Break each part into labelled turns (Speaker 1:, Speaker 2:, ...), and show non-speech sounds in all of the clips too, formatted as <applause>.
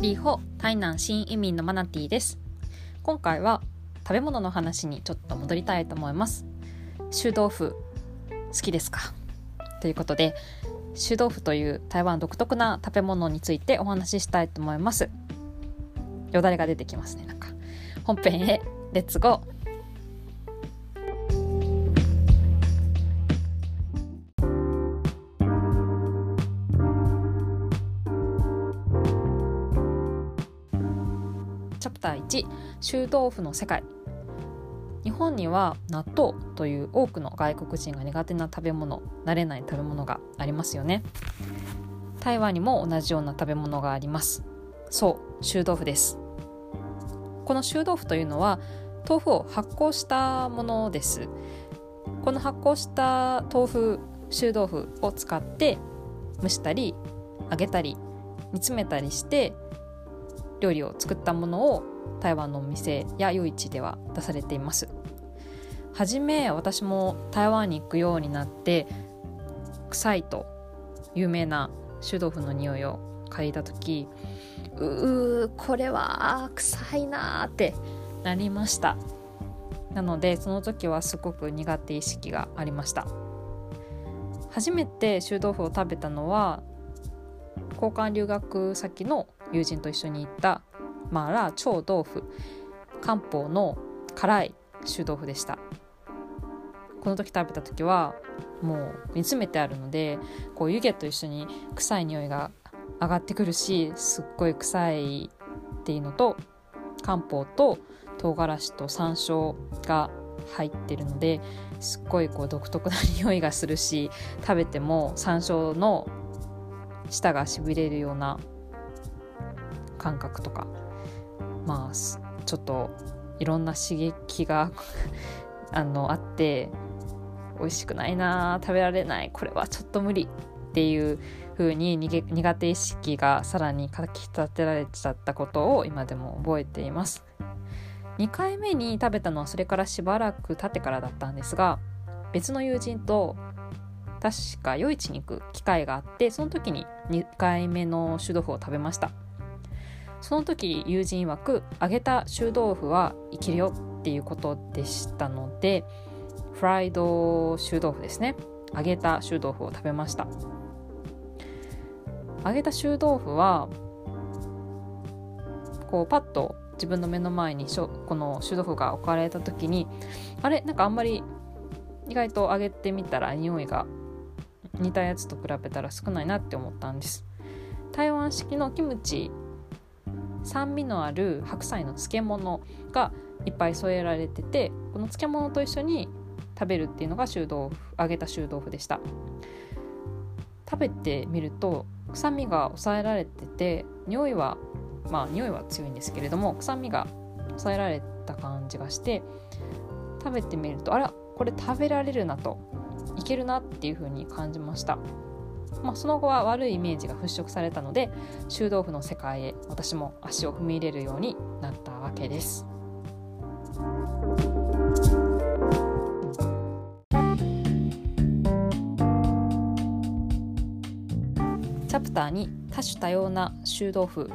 Speaker 1: リーホ台南新移民のマナティーです。今回は食べ物の話にちょっと戻りたいと思います。臭豆腐好きですか？ということで臭豆腐という台湾独特な食べ物についてお話ししたいと思います。よだれが出てきますね。なんか本編へレッツゴー。チャプター1臭豆腐の世界。日本には納豆という多くの外国人が苦手な食べ物慣れない食べ物がありますよね。台湾にも同じような食べ物があります。そう臭豆腐です。この臭豆腐というのは豆腐を発酵したものです。この発酵した豆腐臭豆腐を使って蒸したり揚げたり煮詰めたりして料理を作ったものを台湾のお店や夜市では出されています。はじめ私も台湾に行くようになって臭いと有名な臭豆腐の匂いを嗅いだ時うーこれは臭いなーってなりました。なのでその時はすごく苦手意識がありました。初めて臭豆腐を食べたのは交換留学先の友人と一緒に行ったマーラ超豆腐。漢方の辛い臭豆腐でした。この時食べた時はもう煮詰めてあるのでこう湯気と一緒に臭い匂いが上がってくるしすっごい臭いっていうのと漢方と唐辛子と山椒が入ってるのですっごいこう独特な匂いがするし食べても山椒の舌がしびれるような感覚とかまあちょっといろんな刺激が <laughs> あのあって美味しくないな食べられないこれはちょっと無理っていう風に苦手意識がさらにかき立てられちゃったことを今でも覚えています。2回目に食べたのはそれからしばらく経ってからだったんですが別の友人と確か夜市に行く機会があってその時に2回目の臭豆腐を食べました。その時友人曰く揚げた臭豆腐はいけるよっていうことでしたのでフライド臭豆腐ですね。揚げた臭豆腐を食べました。揚げた臭豆腐はこうパッと自分の目の前にこの臭豆腐が置かれた時にあれ？なんかあんまり意外と揚げてみたら匂いが似たやつと比べたら少ないなって思ったんです。台湾式のキムチ酸味のある白菜の漬物がいっぱい添えられててこの漬物と一緒に食べるっていうのが臭豆腐揚げた臭豆腐でした。食べてみると臭みが抑えられてて匂いはまあ匂いは強いんですけれども臭みが抑えられた感じがして食べてみるとあらこれ食べられるなといけるなっていう風に感じました、まあ、その後は悪いイメージが払拭されたので臭豆腐の世界へ私も足を踏み入れるようになったわけです。チャプターに多種多様な臭豆腐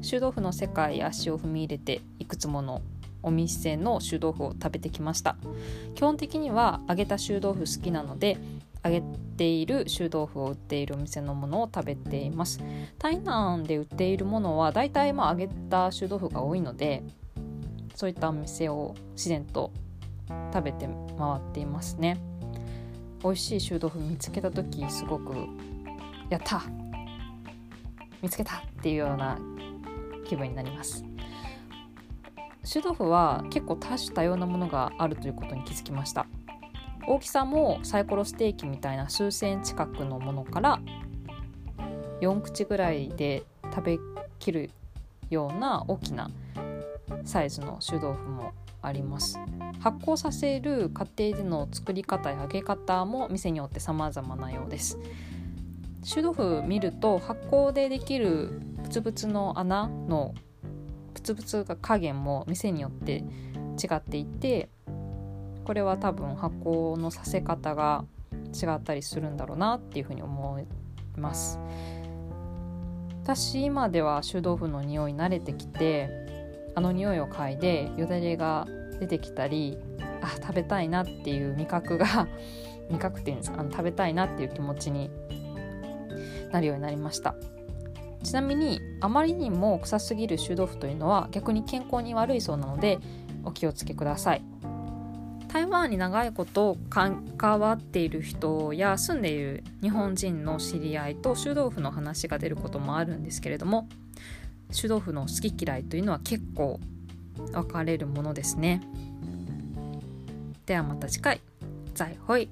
Speaker 1: 臭豆腐の世界へ足を踏み入れていくつものお店の臭豆腐を食べてきました。基本的には揚げた臭豆腐好きなので揚げている臭豆腐を売っているお店のものを食べています。台南で売っているものはだいたいまあ揚げた臭豆腐が多いのでそういったお店を自然と食べて回っていますね。美味しい臭豆腐見つけた時すごくやった！見つけたっていうような気分になります。臭豆腐は結構多種多様なものがあるということに気づきました。大きさもサイコロステーキみたいな数センチ角のものから4口ぐらいで食べきるような大きなサイズの臭豆腐もあります。発酵させる過程での作り方や揚げ方も店によって様々なようです。臭豆腐見ると発酵でできるブツブツの穴のブツブツが加減も店によって違っていてこれは多分発酵のさせ方が違ったりするんだろうなっていうふうに思います。私今では臭豆腐の匂い慣れてきてあの匂いを嗅いでよだれが出てきたりあ食べたいなっていう味覚が <laughs> 味覚っていうんですか？あの食べたいなっていう気持ちになるようになりました。ちなみにあまりにも臭すぎる臭豆腐というのは逆に健康に悪いそうなのでお気をつけください。台湾に長いこと関わっている人や住んでいる日本人の知り合いと修道府の話が出ることもあるんですけれども修道府の好き嫌いというのは結構分かれるものですね。ではまた次回。再会。